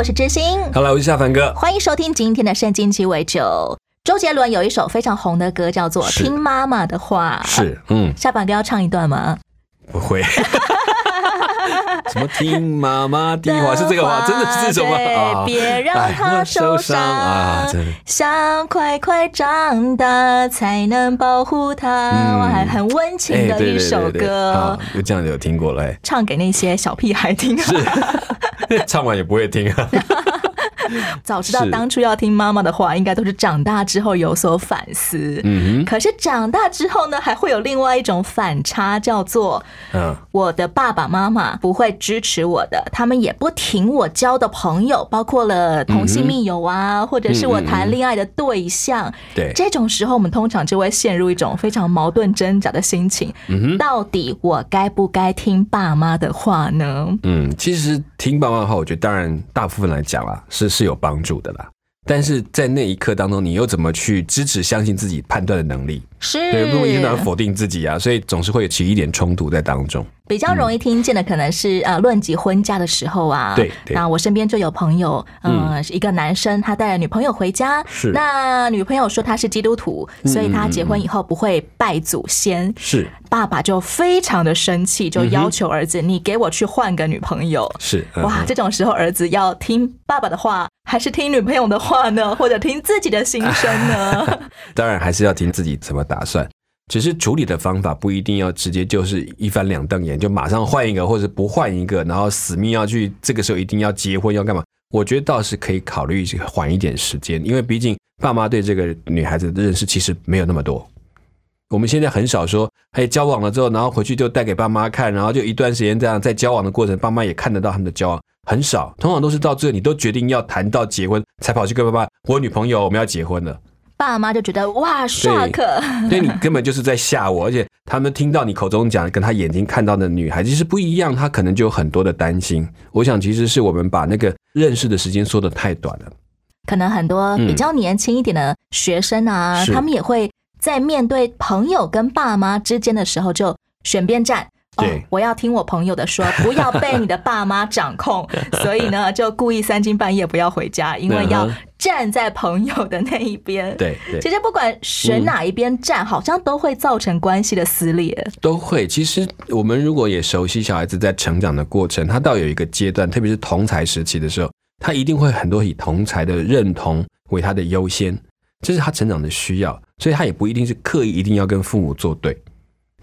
我是知心，Hello，我是夏凡哥。欢迎收听今天的圣经鸡尾酒。周杰伦有一首非常红的歌，叫做《听妈妈的话》。是，嗯，下凡哥要唱一段吗？不会。什么听妈妈的话是这个话？真的是这种吗？别让哎他受伤啊！真的，想快快长大，才能保护他。还很温情的一首歌好，，有这样有听过了，哎，唱给那些小屁孩听。是，唱完也不会听啊。早知道当初要听妈妈的话，应该都是长大之后有所反思。嗯可是长大之后呢，还会有另外一种反差，叫做，嗯，我的爸爸妈妈不会支持我的，他们也不挺我交的朋友，包括了同性密友啊，或者是我谈恋爱的对象。对，这种时候，我们通常就会陷入一种非常矛盾挣扎的心情。嗯到底我该不该听爸妈的话呢？嗯，其实听爸妈的话，我觉得当然大部分来讲啦，是是有帮助的啦。但是在那一刻当中，你又怎么去支持、相信自己判断的能力？是，对，不一定然否定自己啊，所以总是会起一点冲突在当中。比较容易听见的可能是呃论及婚嫁的时候啊，对对。那我身边就有朋友，呃，是一个男生，他带了女朋友回家，是。那女朋友说他是基督徒，所以他结婚以后不会拜祖先，是。爸爸就非常的生气，就要求儿子，你给我去换个女朋友。是，嗯哇，这种时候儿子要听爸爸的话，还是听女朋友的话呢？或者听自己的心声呢？当然还是要听自己怎么打算。只是处理的方法不一定要直接就是一翻两瞪眼，就马上换一个，或者不换一个，然后死命要去这个时候一定要结婚要干嘛？我觉得倒是可以考虑缓一点时间，因为毕竟爸妈对这个女孩子的认识其实没有那么多。我们现在很少说，哎，交往了之后，然后回去就带给爸妈看，然后就一段时间这样在交往的过程，爸妈也看得到他们的交往，很少，通常都是到最后你都决定要谈到结婚，才跑去跟爸妈，我女朋友，我们要结婚了。爸妈就觉得哇，shock，所以你根本就是在吓我，而且他们听到你口中讲，跟他眼睛看到的女孩其实不一样，他可能就有很多的担心。我想其实是我们把那个认识的时间缩得太短了。可能很多比较年轻一点的学生啊，嗯他们也会在面对朋友跟爸妈之间的时候就选边站。我要听我朋友的说，不要被你的爸妈掌控。所以呢，就故意三更半夜不要回家，因为要站在朋友的那一边。，对对其，实不管选哪一边站，好像都会造成关系的撕裂。都会。其实我们如果也熟悉小孩子在成长的过程，他到有一个阶段，特别是同才时期的时候，他一定会很多以同才的认同为他的优先，这是他成长的需要，所以他也不一定是刻意一定要跟父母作对。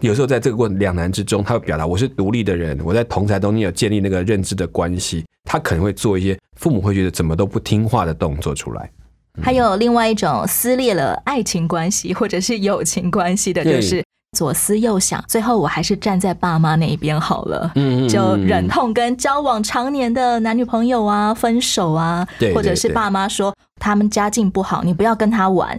有时候在这个过程两难之中，他会表达我是独立的人，我在同才中间有建立那个认知的关系，他可能会做一些父母会觉得怎么都不听话的动作出来。还有另外一种撕裂了爱情关系或者是友情关系的，就是左思右想，最后我还是站在爸妈那一边好了。嗯就忍痛跟交往常年的男女朋友啊分手啊，对对或者是爸妈说他们家境不好，你不要跟他玩，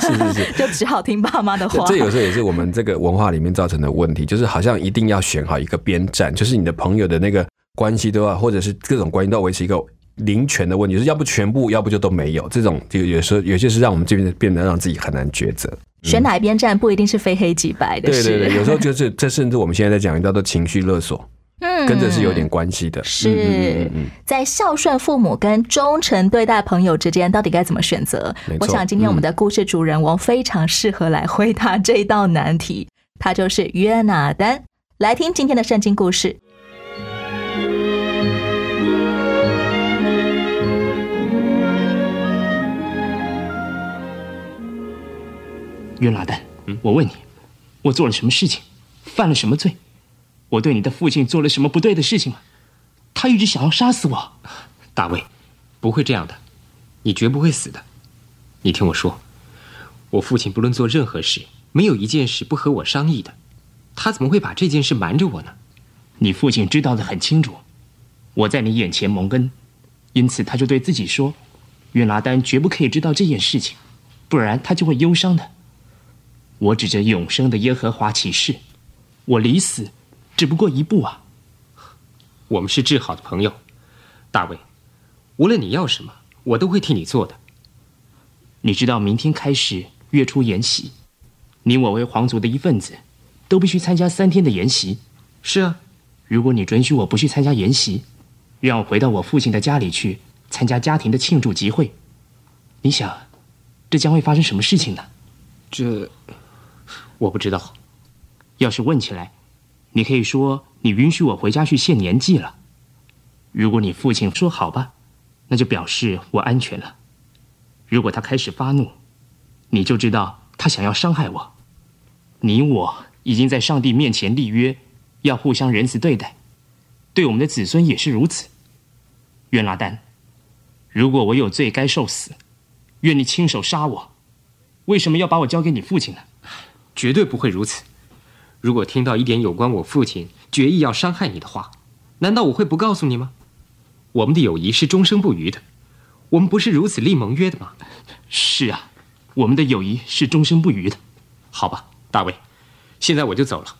是 是是。就只好听爸妈的话。这这有时候也是我们这个文化里面造成的问题，就是好像一定要选好一个边站，就是你的朋友的那个关系都要，或者是各种关系都要维持一个零权的问题，就是要不全部，要不就都没有。这种就有时候有些是让我们这边变得让自己很难抉择。选哪一边站不一定是非黑即白的事。对对对，有时候就是这甚至我们现在在讲叫做情绪勒索，嗯。跟这是有点关系的。是。在孝顺父母跟忠诚对待朋友之间，到底该怎么选择？我想今天我们的故事主人翁非常适合来回答这道难题，他就是约拿丹。来听今天的圣经故事。约拿丹，我问你，我做了什么事情，犯了什么罪？我对你的父亲做了什么不对的事情吗？他一直想要杀死我。大卫，不会这样的，你绝不会死的。你听我说，我父亲不论做任何事，没有一件事不和我商议的，他怎么会把这件事瞒着我呢？你父亲知道的很清楚，我在你眼前蒙恩，因此他就对自己说：“约拿丹绝不可以知道这件事情，不然他就会忧伤的。”我指着永生的耶和华起誓，我离死只不过一步啊！我们是至好的朋友，大卫，无论你要什么，我都会替你做的。你知道，明天开始月初研习，你我为皇族的一份子，都必须参加三天的研习。是啊，如果你准许我不去参加研习，让我回到我父亲的家里去参加家庭的庆祝集会，你想，这将会发生什么事情呢？这。我不知道，要是问起来，你可以说你允许我回家去献年祭了。如果你父亲说好吧，那就表示我安全了。如果他开始发怒，你就知道他想要伤害我。你我已经在上帝面前立约，要互相仁慈对待，对我们的子孙也是如此。愿拉丹，如果我有罪该受死，愿你亲手杀我。为什么要把我交给你父亲呢？绝对不会如此。如果听到一点有关我父亲决意要伤害你的话，难道我会不告诉你吗？我们的友谊是终生不渝的，我们不是如此立盟约的吗？是啊，我们的友谊是终生不渝的。好吧，大卫，现在我就走了。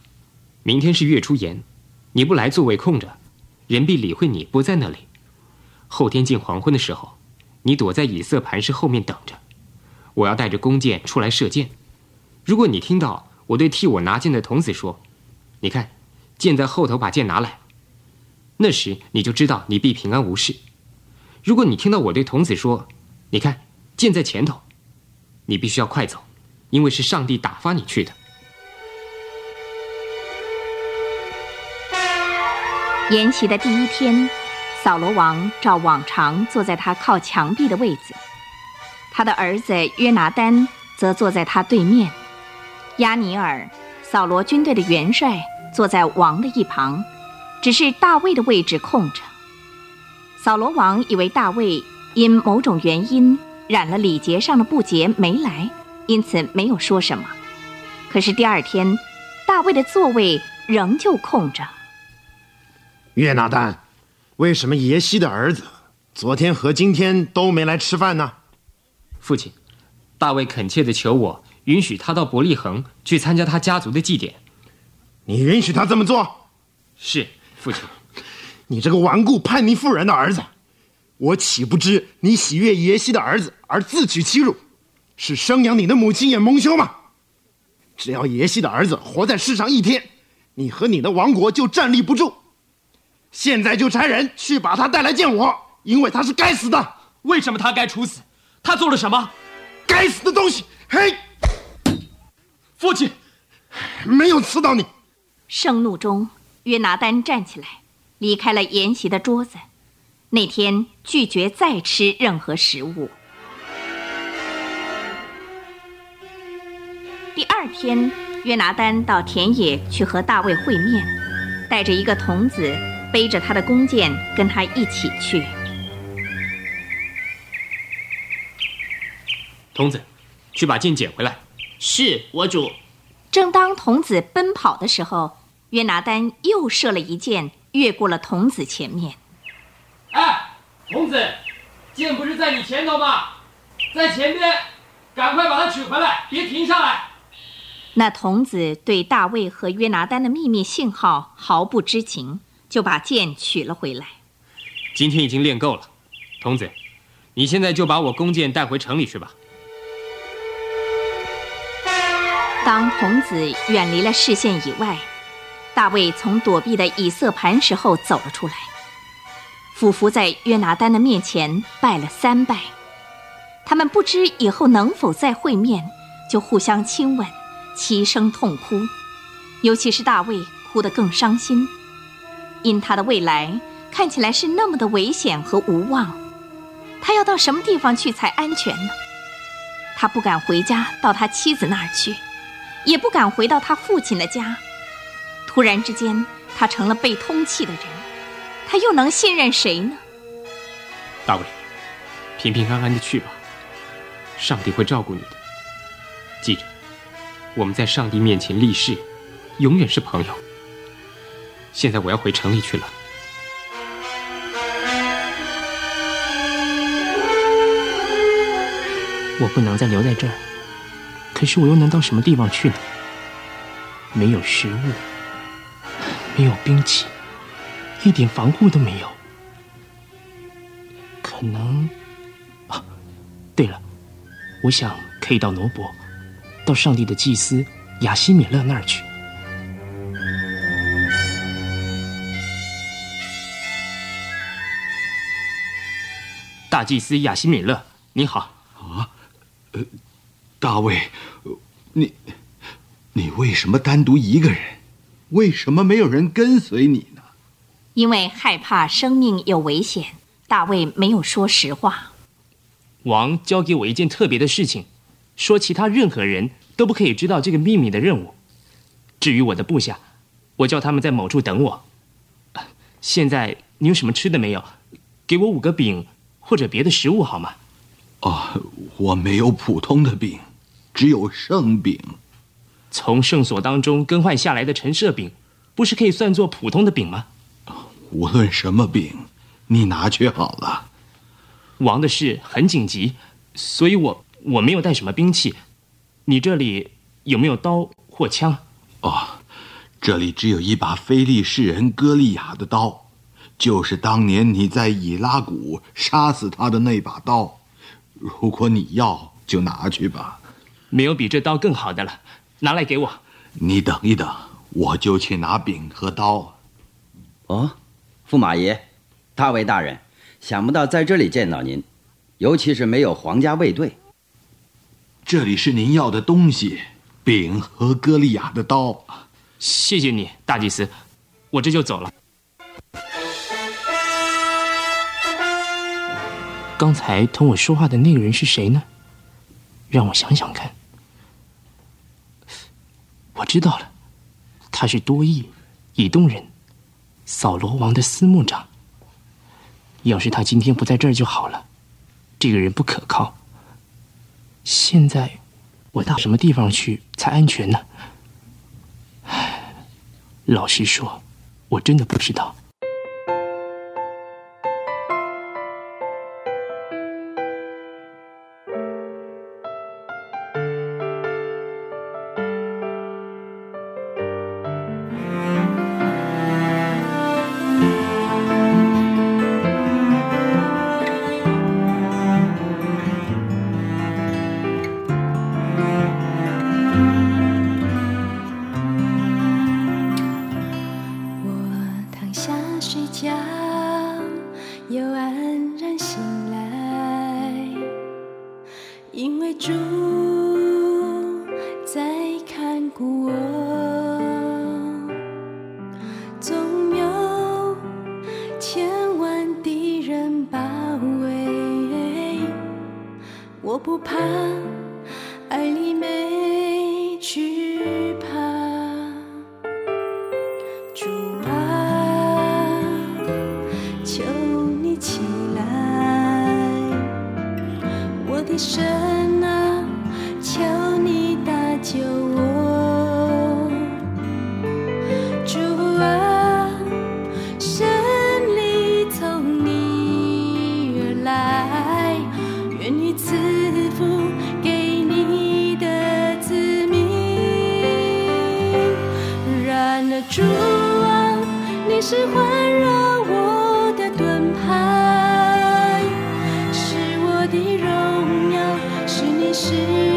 明天是月初言，你不来，座位空着，人必理会你不在那里。后天近黄昏的时候，你躲在以色磐石后面等着，我要带着弓箭出来射箭。如果你听到我对替我拿剑的童子说：“你看，剑在后头，把剑拿来。”那时你就知道你必平安无事。如果你听到我对童子说：“你看，剑在前头。”你必须要快走，因为是上帝打发你去的。筵席的第一天，扫罗王照往常坐在他靠墙壁的位子，他的儿子约拿丹则坐在他对面。亚尼尔，扫罗军队的元帅，坐在王的一旁，只是大卫的位置空着。扫罗王以为大卫因某种原因染了礼节上的不洁没来，因此没有说什么。可是第二天，大卫的座位仍旧空着。约拿丹，为什么耶西的儿子昨天和今天都没来吃饭呢？父亲，大卫恳切地求我。允许他到伯利恒去参加他家族的祭典，你允许他这么做？是父亲。你这个顽固叛逆妇人的儿子，我岂不知你喜悦耶西的儿子而自取其辱，是生养你的母亲也蒙羞吗？只要耶西的儿子活在世上一天，你和你的王国就站立不住。现在就差人去把他带来见我，因为他是该死的。为什么他该处死？他做了什么？该死的东西！嘿。父亲，没有刺到你。盛怒中，约拿丹站起来，离开了筵席的桌子。那天拒绝再吃任何食物。第二天，约拿丹到田野去和大卫会面，带着一个童子，背着他的弓箭，跟他一起去。童子，去把剑捡回来。是我主。正当童子奔跑的时候，约拿丹又射了一箭，越过了童子前面。哎，童子，箭不是在你前头吗？在前边，赶快把它取回来，别停下来。那童子对大卫和约拿丹的秘密信号毫不知情，就把剑取了回来。今天已经练够了，童子，你现在就把我弓箭带回城里去吧。当童子远离了视线以外，大卫从躲避的以色磐石后走了出来，俯伏在约拿丹的面前拜了三拜。他们不知以后能否再会面，就互相亲吻，齐声痛哭。尤其是大卫哭得更伤心，因他的未来看起来是那么的危险和无望。他要到什么地方去才安全呢？他不敢回家到他妻子那儿去。也不敢回到他父亲的家。突然之间，他成了被通缉的人，他又能信任谁呢？大卫，平平安安的去吧，上帝会照顾你的。记着，我们在上帝面前立誓，永远是朋友。现在我要回城里去了。我不能再留在这儿。可是我又能到什么地方去呢？没有食物，没有兵器，一点防护都没有。可能啊，对了，我想可以到罗伯，到上帝的祭司亚西米勒那儿去。大祭司亚西米勒，你好。啊，呃，大卫，你为什么单独一个人？为什么没有人跟随你呢？因为害怕生命有危险，大卫没有说实话。王交给我一件特别的事情，说其他任何人都不可以知道这个秘密的任务。至于我的部下，我叫他们在某处等我。现在你有什么吃的没有？给我五个饼或者别的食物好吗？哦，我没有普通的饼，只有圣饼。从圣所当中更换下来的陈设饼，不是可以算作普通的饼吗？无论什么饼，你拿去好了。王的事很紧急，所以我我没有带什么兵器。你这里有没有刀或枪？哦，这里只有一把非利士人歌利亚的刀，就是当年你在以拉谷杀死他的那把刀。如果你要，就拿去吧。没有比这刀更好的了，拿来给我。你等一等，我就去拿饼和刀。哦，驸马爷，大卫大人，想不到在这里见到您，尤其是没有皇家卫队。这里是您要的东西，饼和歌利亚的刀。谢谢你，大祭司，我这就走了。刚才同我说话的那个人是谁呢？让我想想看。我知道了，他是多义，以东人，扫罗王的司牧长。要是他今天不在这儿就好了。这个人不可靠。现在我到什么地方去才安全呢？唉，老实说，我真的不知道。是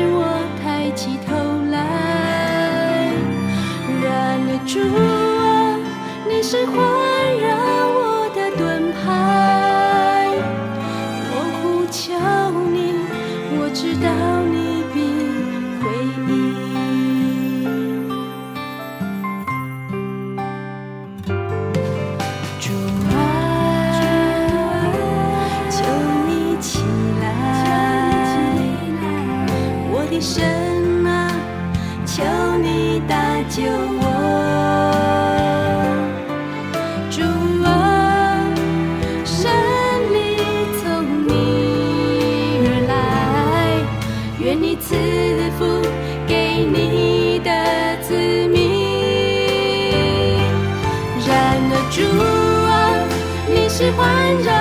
环绕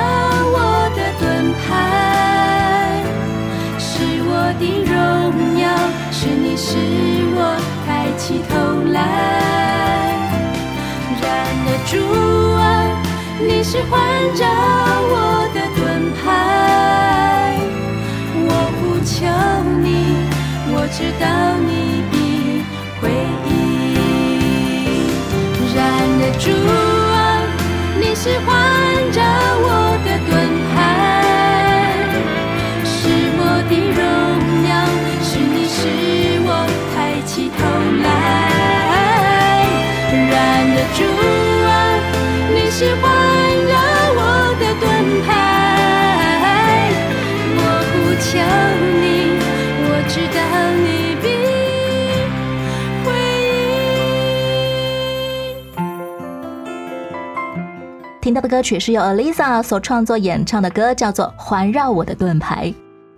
我的盾牌，是我的荣耀，是你使我抬起头来。然而主啊，你是环绕我的盾牌，我呼求你，我知道你必回应。然而主啊，你是环主啊，你是环绕我的盾牌，我呼求你，我知道你必听到的歌曲是由 Alisa 所创作演唱的歌，叫做《环绕我的盾牌》。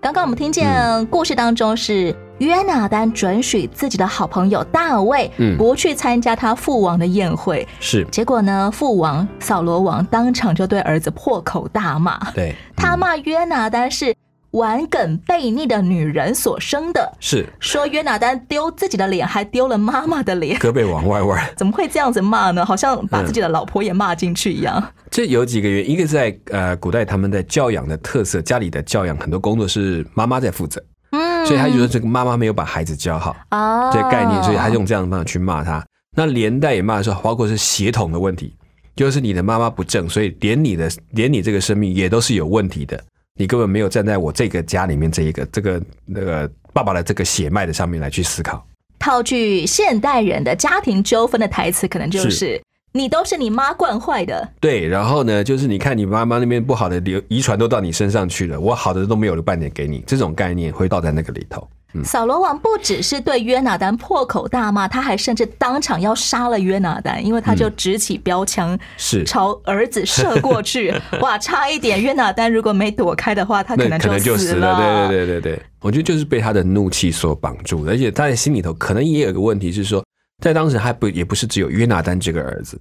刚刚我们听见故事当中是约拿丹准许自己的好朋友大卫嗯。不去参加他父王的宴会，是。结果呢，父王扫罗王当场就对儿子破口大骂，对，他骂约拿丹是玩梗悖逆的女人所生的，是。说约拿丹丢自己的脸，还丢了妈妈的脸。胳膊往外弯。怎么会这样子骂呢？好像把自己的老婆也骂进去一样。这有几个原因，一个是在呃古代他们的教养的特色，家里的教养很多工作是妈妈在负责，嗯所以他就说这个妈妈没有把孩子教好啊这个概念，所以他用这样的方法去骂他。那连带也骂的时候，包括是血统的问题，就是你的妈妈不正，所以连你的连你这个生命也都是有问题的，你根本没有站在我这个家里面这一个这个那个爸爸的这个血脉的上面来去思考。套句现代人的家庭纠纷的台词，可能就是是你都是你妈惯坏的。对，然后呢，就是你看你妈妈那边不好的流遗传都到你身上去了，我好的都没有了半点给你，这种概念会倒在那个里头。嗯，扫罗王不只是对约拿丹破口大骂，他还甚至当场要杀了约拿丹，因为他就执起标枪，是朝儿子射过去。哇，差一点，约拿丹如果没躲开的话，他可能就死死了。对对对对对，我觉得就是被他的怒气所绑住，而且他在心里头可能也有一个问题是说，在当时还不也不是只有约拿丹这个儿子，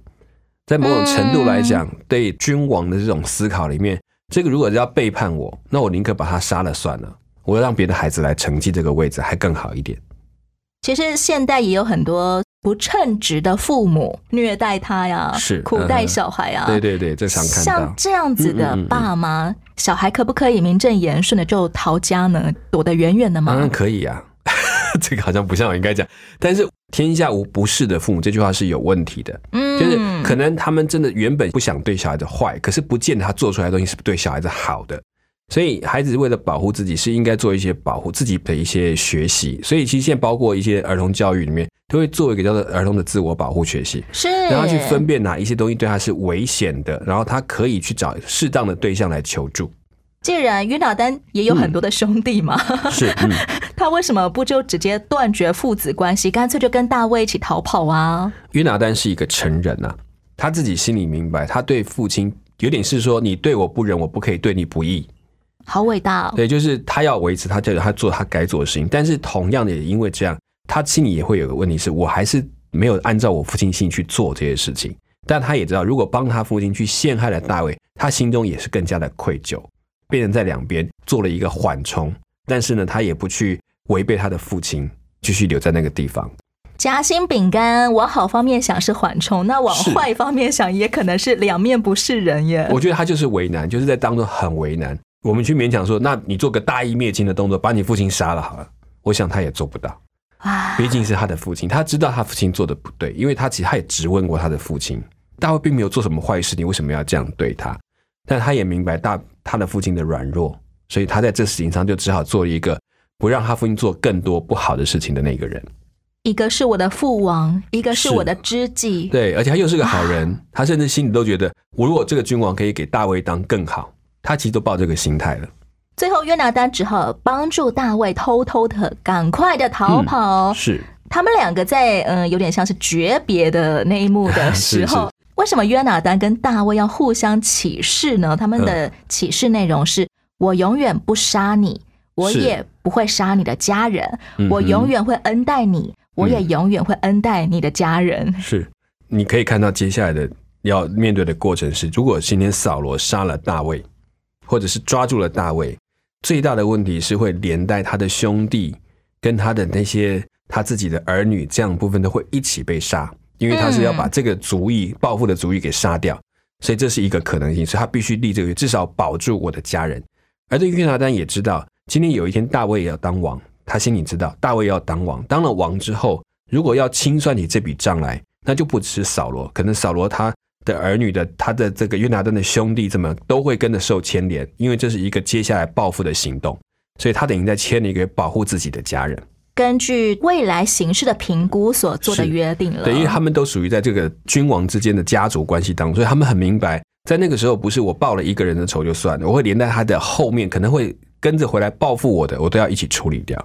在某种程度来讲，对君王的这种思考里面，这个如果要背叛我，那我宁可把他杀了算了，我要让别的孩子来承继这个位置，还更好一点。其实现代也有很多不称职的父母虐待他呀，是苦待小孩啊。对对对，这常看到。像这样子的嗯嗯嗯爸妈，小孩可不可以名正言顺的就逃家呢？躲得远远的吗？当然可以啊，这个好像不像我应该讲，但是天下无不是的父母这句话是有问题的。嗯就是可能他们真的原本不想对小孩子坏，可是不见得他做出来的东西是对小孩子好的。所以孩子为了保护自己，是应该做一些保护自己的一些学习。所以其实现在包括一些儿童教育里面，都会做一个叫做儿童的自我保护学习，是让他去分辨哪一些东西对他是危险的，然后他可以去找适当的对象来求助。既然约拿丹也有很多的兄弟嘛，是，嗯，他为什么不就直接断绝父子关系，干脆就跟大卫一起逃跑啊？约拿丹是一个成人呐、他自己心里明白，他对父亲有点是说，你对我不仁，我不可以对你不义。好伟大、哦！对，就是他要维持他这个，他做他该做的事情。但是同样的，也因为这样，他心里也会有个问题是，我还是没有按照我父亲心去做这些事情。但他也知道，如果帮他父亲去陷害了大卫，他心中也是更加的愧疚，变成在两边做了一个缓冲。但是呢，他也不去违背他的父亲，继续留在那个地方。夹心饼干，往好方面想是缓冲，那往坏方面想，也可能是两面不是人耶。我觉得他就是为难，就是在当中很为难。我们去勉强说，那你做个大义灭亲的动作，把你父亲杀了好了。我想他也做不到，啊，毕竟是他的父亲，他知道他父亲做的不对，因为他其实他也质问过他的父亲，大卫并没有做什么坏事，你为什么要这样对他？但他也明白大他的父亲的软弱，所以他在这事情上就只好做一个不让他父亲做更多不好的事情的那个人。一个是我的父王，一个是是我的知己。对，而且他又是个好人，他甚至心里都觉得，我如果这个君王可以给大卫当更好，他其实都抱这个心态了。最后，约拿丹只好帮助大卫偷偷的赶快的逃跑。是他们两个在嗯、呃有点像是诀别的那一幕的 时候，为什么约拿丹跟大卫要互相起誓呢？他们的起誓内容是：我永远不杀你，我也不会杀你的家人，我永远会恩待你，我也永远会恩待你的家人。是，你可以看到接下来的要面对的过程是，如果今天扫罗杀了大卫，或者是抓住了大卫，最大的问题是会连带他的兄弟跟他的那些他自己的儿女这样部分都会一起被杀，因为他是要把这个族裔报复的族裔给杀掉，所以这是一个可能性，所以他必须立这个约，至少保住我的家人。而这个约拿丹也知道，今天有一天大卫也要当王，他心里知道大卫要当王，当了王之后，如果要清算起这笔账来，那就不只是扫罗，可能扫罗他的儿女的他的这个约拿丹的兄弟怎么都会跟着受牵连，因为这是一个接下来报复的行动，所以他等于在签了一个保护自己的家人。根据未来形势的评估所做的约定了。对，因为他们都属于在这个君王之间的家族关系当中，所以他们很明白，在那个时候不是我报了一个人的仇就算了，我会连带他的后面可能会跟着回来报复我的，我都要一起处理掉。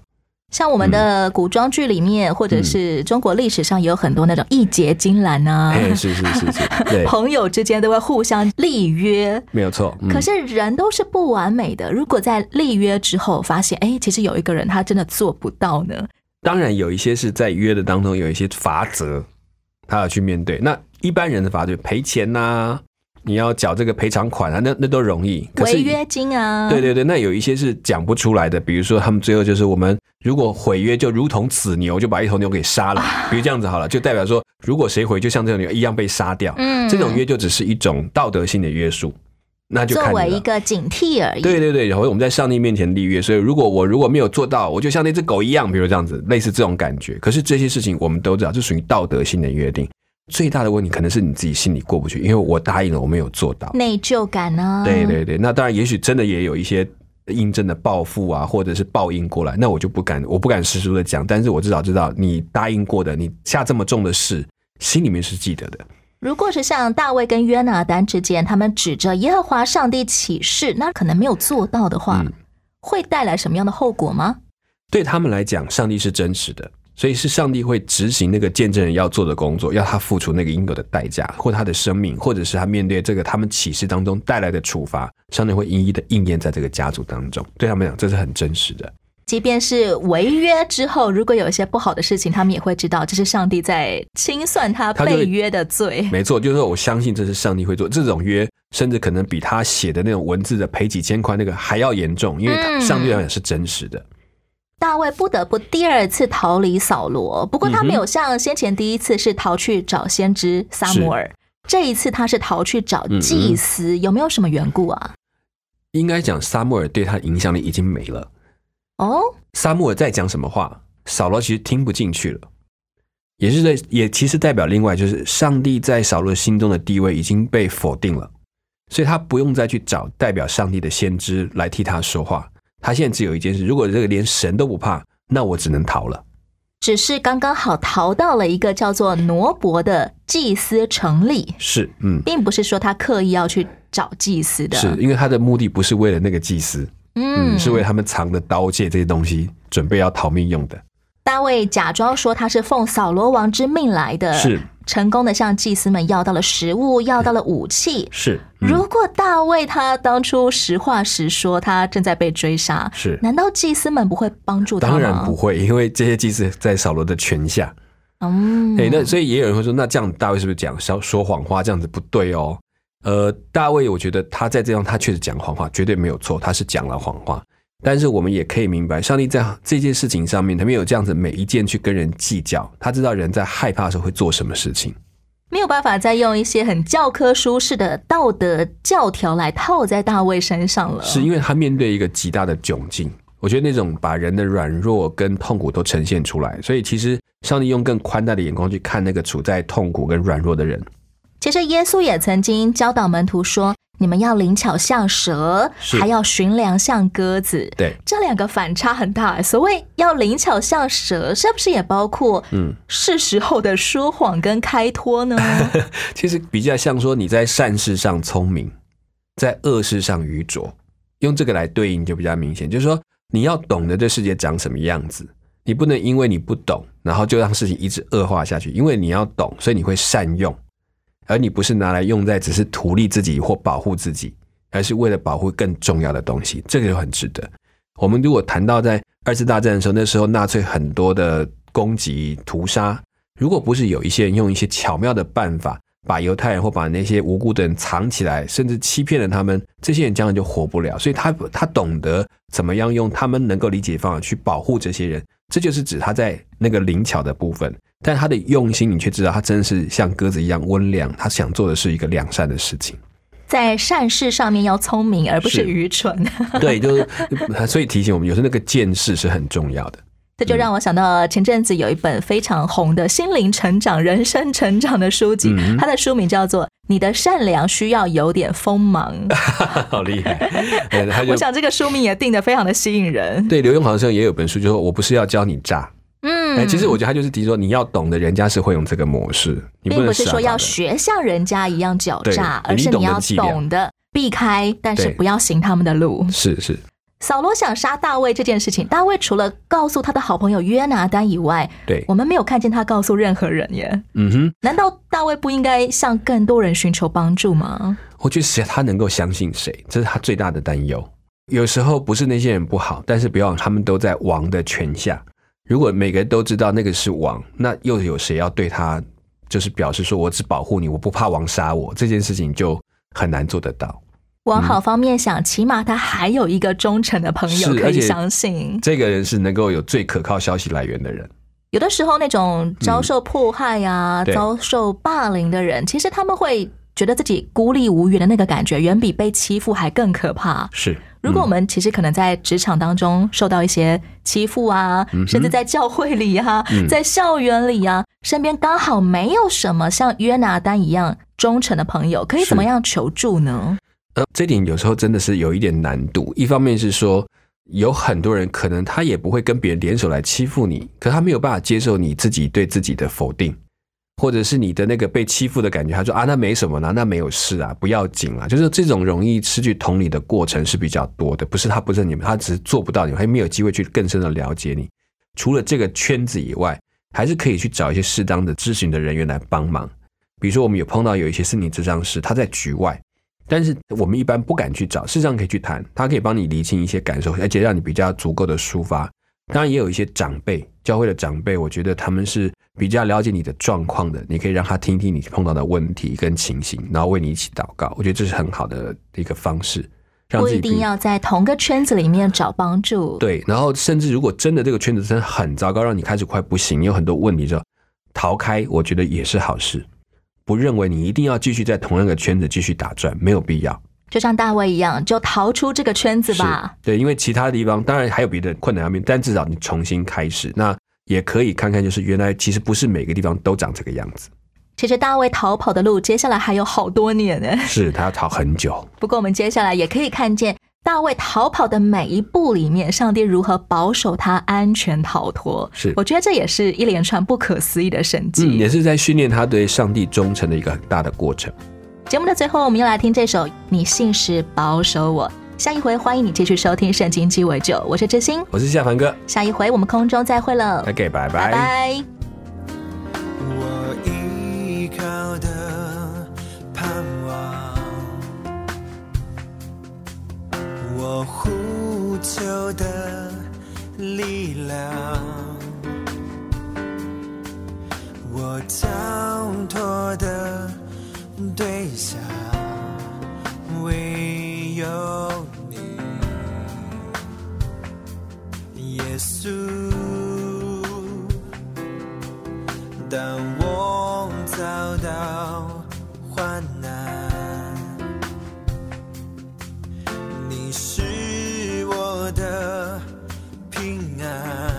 像我们的古装剧里面，或者是中国历史上也有很多那种义结金兰啊，哎，是是是是，对，朋友之间都会互相立约。没有错。嗯可是人都是不完美的，如果在立约之后发现，哎，其实有一个人他真的做不到呢？当然有一些是在约的当中有一些罚则，他要去面对。那一般人的罚则，赔钱呐、你要缴这个赔偿款啊，那那都容易。违约金啊，对对对，那有一些是讲不出来的，比如说他们最后就是我们如果毁约，就如同此牛，就把一头牛给杀了，比如这样子好了，就代表说如果谁毁，就像这种牛一样被杀掉。嗯这种约就只是一种道德性的约束，那就作。为一个警惕而已。对对对，然后我们在上帝面前立约，所以如果我如果没有做到，我就像那只狗一样，比如这样子，类似这种感觉。可是这些事情我们都知道，这属于道德性的约定。最大的问题可能是你自己心里过不去，因为我答应了，我没有做到。内疚感啊，对对对，那当然，也许真的也有一些应证的报复啊，或者是报应过来，那我就不敢，我不敢实说的讲，但是我至少知道你答应过的，你下这么重的事，心里面是记得的。如果是像大卫跟约拿丹之间，他们指着耶和华上帝起誓，那可能没有做到的话，嗯会带来什么样的后果吗？对他们来讲，上帝是真实的，所以是上帝会执行那个见证人要做的工作，要他付出那个应有的代价，或他的生命，或者是他面对这个他们启示当中带来的处罚，上帝会一一的应验在这个家族当中。对他们讲，这是很真实的。即便是违约之后，如果有一些不好的事情，他们也会知道这是上帝在清算他被约的罪。没错，就是说我相信这是上帝会做这种约，甚至可能比他写的那种文字的赔几千块那个还要严重，因为上帝来讲是真实的。大卫不得不第二次逃离扫罗，不过他没有像先前第一次是逃去找先知撒母耳，这一次他是逃去找嗯祭司，有没有什么缘故啊？应该讲，撒母耳对他的影响力已经没了。哦，撒母耳在讲什么话，扫罗其实听不进去了，也是在也其实代表另外就是上帝在扫罗心中的地位已经被否定了，所以他不用再去找代表上帝的先知来替他说话。他现在只有一件事，如果这个连神都不怕，那我只能逃了。只是刚刚好逃到了一个叫做挪伯的祭司城里，是，嗯，并不是说他刻意要去找祭司的。是因为他的目的不是为了那个祭司，嗯嗯，是为他们藏的刀剑这些东西准备要逃命用的。大卫假装说他是奉扫罗王之命来的，是成功的向祭司们要到了食物，要到了武器。是，嗯如果大卫他当初实话实说，他正在被追杀，是难道祭司们不会帮助他吗？当然不会，因为这些祭司在扫罗的权下。嗯，哎、那所以也有人会说，那这样大卫是不是讲说说谎话？这样子不对哦。呃，大卫，我觉得他在这样，他确实讲谎话，绝对没有错，他是讲了谎话。但是我们也可以明白，上帝在这件事情上面，他没有这样子每一件去跟人计较，他知道人在害怕的时候会做什么事情。没有办法再用一些很教科书式的道德教条来套在大卫身上了。是因为他面对一个极大的窘境，我觉得那种把人的软弱跟痛苦都呈现出来，所以其实上帝用更宽大的眼光去看那个处在痛苦跟软弱的人。其实耶稣也曾经教导门徒说：“你们要灵巧像蛇，是还要寻良像鸽子。”对，这两个反差很大。所谓要灵巧像蛇，是不是也包括嗯，是时候的说谎跟开脱呢？其实比较像说你在善事上聪明，在恶事上愚拙，用这个来对应就比较明显。就是说，你要懂得这世界长什么样子，你不能因为你不懂，然后就让事情一直恶化下去。因为你要懂，所以你会善用，而你不是拿来用在只是图利自己或保护自己，而是为了保护更重要的东西。这个就很值得。我们如果谈到在二次大战的时候，那时候纳粹很多的攻击屠杀，如果不是有一些人用一些巧妙的办法，把犹太人或把那些无辜的人藏起来，甚至欺骗了他们，这些人将来就活不了。所以他他懂得怎么样用他们能够理解的方法去保护这些人，这就是指他在那个灵巧的部分。但他的用心，你却知道他真的是像鸽子一样温良，他想做的是一个良善的事情。在善事上面要聪明，而不是是愚蠢。对，就是 所以提醒我们，有时候那个见识是很重要的。这就让我想到前阵子有一本非常红的心灵成长、人生成长的书籍，嗯它的书名叫做《你的善良需要有点锋芒》。好厉害！我想这个书名也定得非常的吸引人。对刘墉好像也有本书，就说我不是要教你诈。嗯哎，其实我觉得他就是提说，你要懂得人家是会用这个模式，你并不是说要学像人家一样狡诈，而是你要懂得避开，但是不要行他们的路。是是，扫罗想杀大卫这件事情，大卫除了告诉他的好朋友约拿丹以外，对我们没有看见他告诉任何人耶。嗯哼，难道大卫不应该向更多人寻求帮助吗？我觉得是他能够相信谁，这是他最大的担忧。有时候不是那些人不好，但是不要他们都在王的权下。如果每个人都知道那个是王，那又有谁要对他就是表示说我只保护你，我不怕王杀我？这件事情就很难做得到。往好方面想，起码他还有一个忠诚的朋友可以相信。这个人是能够有最可靠消息来源的人。有的时候，那种遭受迫害呀、对遭受霸凌的人，其实他们会觉得自己孤立无援的那个感觉，远比被欺负还更可怕。是，如果我们其实可能在职场当中受到一些欺负啊，嗯甚至在教会里啊，嗯在校园里啊，身边刚好没有什么像约拿丹一样忠诚的朋友，可以怎么样求助呢？呃，这点有时候真的是有一点难度。一方面是说，有很多人可能他也不会跟别人联手来欺负你，可他没有办法接受你自己对自己的否定，或者是你的那个被欺负的感觉。他说啊，那没什么啦，那没有事啊，不要紧啦。就是这种容易失去同理的过程是比较多的，不是他不认你们，他只是做不到你们，还没有机会去更深的了解你。除了这个圈子以外，还是可以去找一些适当的咨询的人员来帮忙。比如说，我们有碰到有一些心理咨商师，他在局外，但是我们一般不敢去找，事实上可以去谈，他可以帮你理清一些感受，而且让你比较足够的抒发。当然，也有一些长辈，教会的长辈，我觉得他们是比较了解你的状况的，你可以让他听听你碰到的问题跟情形，然后为你一起祷告。我觉得这是很好的一个方式，让不自己比一定要在同个圈子里面找帮助。对，然后甚至如果真的这个圈子真的很糟糕，让你开始快不行，你有很多问题之后逃开，我觉得也是好事。不认为你一定要继续在同样的圈子继续打转，没有必要。就像大卫一样，就逃出这个圈子吧。对，因为其他地方当然还有别的困难要面，但至少你重新开始，那也可以看看，就是原来其实不是每个地方都长这个样子，其实大卫逃跑的路，接下来还有好多年呢。是他要逃很久。不过我们接下来也可以看见大卫逃跑的每一步里面，上帝如何保守他安全逃脱。是我觉得这也是一连串不可思议的神迹。嗯，也是在训练他对上帝忠诚的一个很大的过程。节目的最后，我们又来听这首《你信实保守我》。下一回欢迎你继续收听《圣经鸡尾酒》，我是知心。我是夏凡哥下一回我们空中再会了，，OK，拜拜拜。我依靠的盼望，我呼求的力量，我交托的对象，唯有你，耶稣。当我遭到患难，你是我的平安，